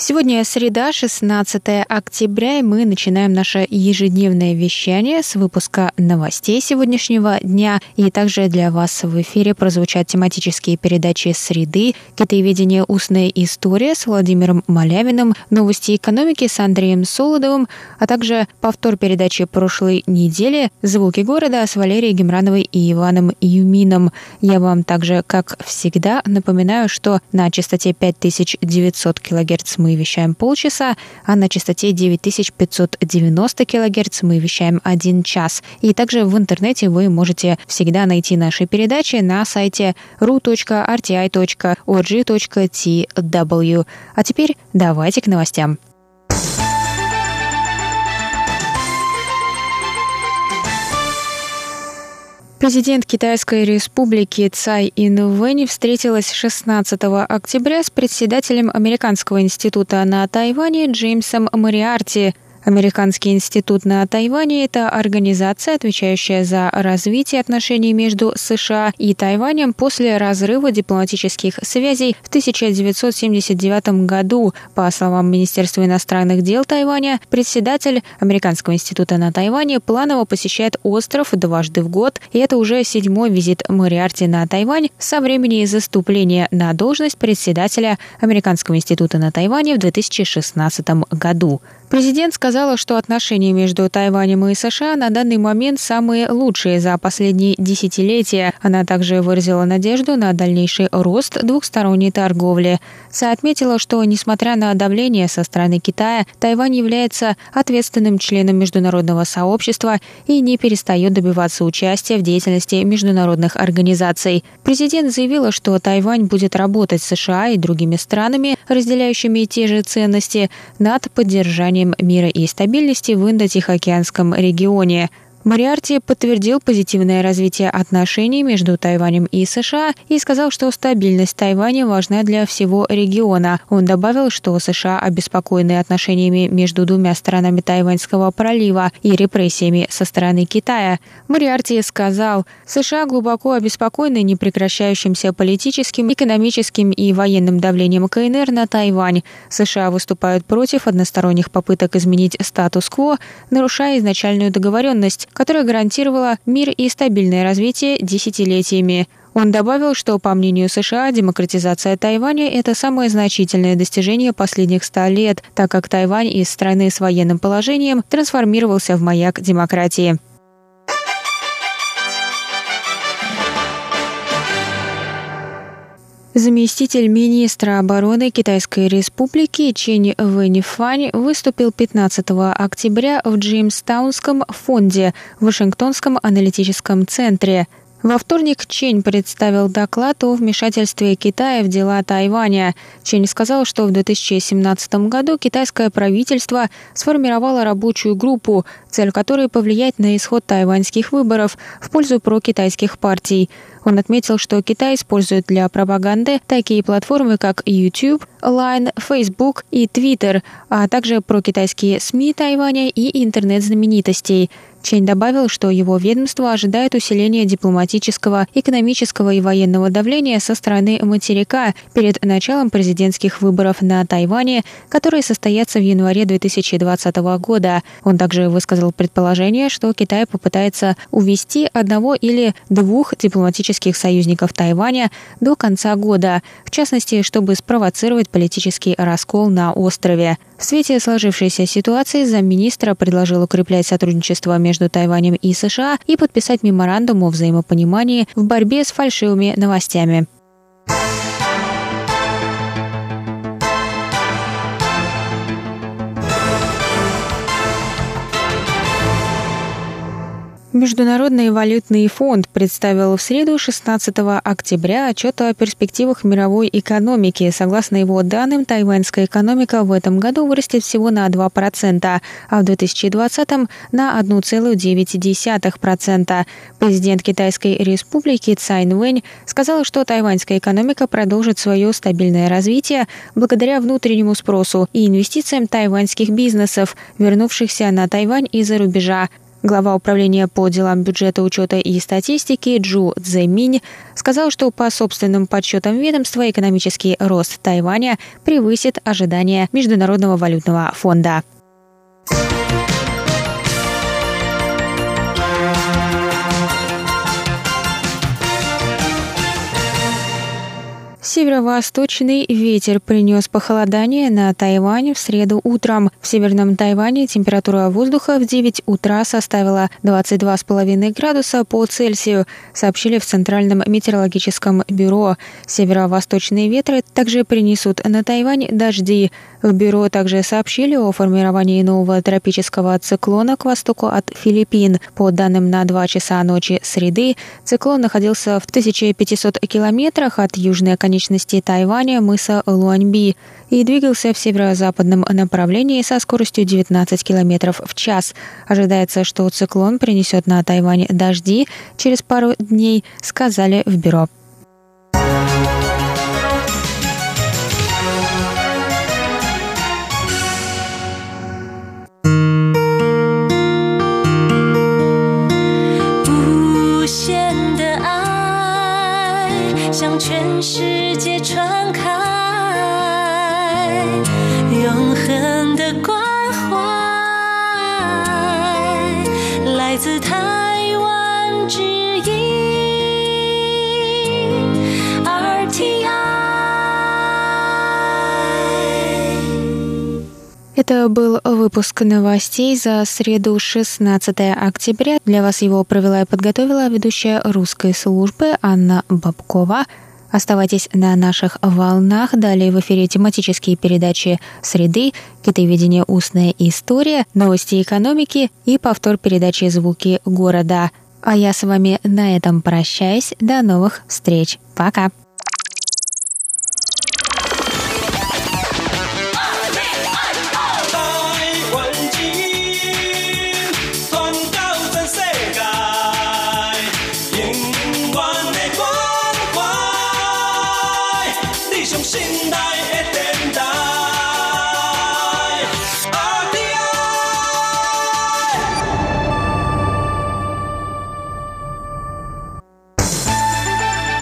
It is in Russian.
Сегодня среда, 16 октября, и мы начинаем наше ежедневное вещание с выпуска новостей сегодняшнего дня. И также для вас в эфире прозвучат тематические передачи «Среды», «Китаеведение. Устная история» с Владимиром Малявиным, «Новости экономики» с Андреем Солодовым, а также повтор передачи прошлой недели «Звуки города» с Валерией Гемрановой и Иваном Юмином. Я вам также, как всегда, напоминаю, что на частоте 5900 кГц мы вещаем полчаса, а на частоте 9590 кГц мы вещаем один час. И также в интернете вы можете всегда найти наши передачи на сайте ru.rti.org.tw. А теперь давайте к новостям. Президент Китайской республики Цай Инвэнь встретилась 16 октября с председателем Американского института на Тайване Джеймсом Мариарти – Американский институт на Тайване – это организация, отвечающая за развитие отношений между США и Тайванем после разрыва дипломатических связей в 1979 году. По словам Министерства иностранных дел Тайваня, председатель Американского института на Тайване планово посещает остров дважды в год, и это уже седьмой визит Мориарти на Тайвань со времени заступления на должность председателя Американского института на Тайване в 2016 году. Президент сказала, что отношения между Тайванем и США на данный момент самые лучшие за последние десятилетия. Она также выразила надежду на дальнейший рост двухсторонней торговли. Цай отметила, что, несмотря на давление со стороны Китая, Тайвань является ответственным членом международного сообщества и не перестает добиваться участия в деятельности международных организаций. Президент заявила, что Тайвань будет работать с США и другими странами, разделяющими те же ценности, над поддержанием созданием мира и стабильности в Индо-Тихоокеанском регионе – Мариарти подтвердил позитивное развитие отношений между Тайванем и США и сказал, что стабильность Тайваня важна для всего региона. Он добавил, что США обеспокоены отношениями между двумя сторонами Тайваньского пролива и репрессиями со стороны Китая. Мариарти сказал, США глубоко обеспокоены непрекращающимся политическим, экономическим и военным давлением КНР на Тайвань. США выступают против односторонних попыток изменить статус-кво, нарушая изначальную договоренность, которая гарантировала мир и стабильное развитие десятилетиями. Он добавил, что, по мнению США, демократизация Тайваня – это самое значительное достижение последних ста лет, так как Тайвань из страны с военным положением трансформировался в маяк демократии. Заместитель министра обороны Китайской республики Чен Вэнифань выступил 15 октября в Джеймстаунском фонде в Вашингтонском аналитическом центре. Во вторник Чень представил доклад о вмешательстве Китая в дела Тайваня. Чень сказал, что в 2017 году китайское правительство сформировало рабочую группу, цель которой повлиять на исход тайваньских выборов в пользу прокитайских партий. Он отметил, что Китай использует для пропаганды такие платформы, как YouTube, Line, Facebook и Twitter, а также прокитайские СМИ Тайваня и интернет-знаменитостей – Чень добавил, что его ведомство ожидает усиления дипломатического, экономического и военного давления со стороны материка перед началом президентских выборов на Тайване, которые состоятся в январе 2020 года. Он также высказал предположение, что Китай попытается увести одного или двух дипломатических союзников Тайваня до конца года, в частности, чтобы спровоцировать политический раскол на острове. В свете сложившейся ситуации замминистра предложил укреплять сотрудничество между Тайванем и США и подписать меморандум о взаимопонимании в борьбе с фальшивыми новостями. Международный валютный фонд представил в среду 16 октября отчет о перспективах мировой экономики. Согласно его данным, тайваньская экономика в этом году вырастет всего на 2%, а в 2020 на 1,9%. Президент Китайской республики Цай Инвэнь сказал, что тайваньская экономика продолжит свое стабильное развитие благодаря внутреннему спросу и инвестициям тайваньских бизнесов, вернувшихся на Тайвань из-за рубежа. Глава управления по делам бюджета, учета и статистики Джу Цзэминь сказал, что по собственным подсчетам ведомства экономический рост Тайваня превысит ожидания Международного валютного фонда. Северо-восточный ветер принес похолодание на Тайвань в среду утром. В северном Тайване температура воздуха в 9 утра составила 22,5 градуса по Цельсию, сообщили в Центральном метеорологическом бюро. Северо-восточные ветры также принесут на Тайвань дожди. В бюро также сообщили о формировании нового тропического циклона к востоку от Филиппин. По данным на 2 часа ночи среды, циклон находился в 1500 километрах от южной оконечности конечности Тайваня мыса Луаньби и двигался в северо-западном направлении со скоростью 19 км в час. Ожидается, что циклон принесет на Тайвань дожди через пару дней, сказали в бюро. Это был выпуск новостей за среду 16 октября. Для вас его провела и подготовила ведущая русской службы Анна Бабкова. Оставайтесь на наших волнах. Далее в эфире тематические передачи «Среды», «Китоведение. Устная история», «Новости экономики» и повтор передачи «Звуки города». А я с вами на этом прощаюсь. До новых встреч. Пока.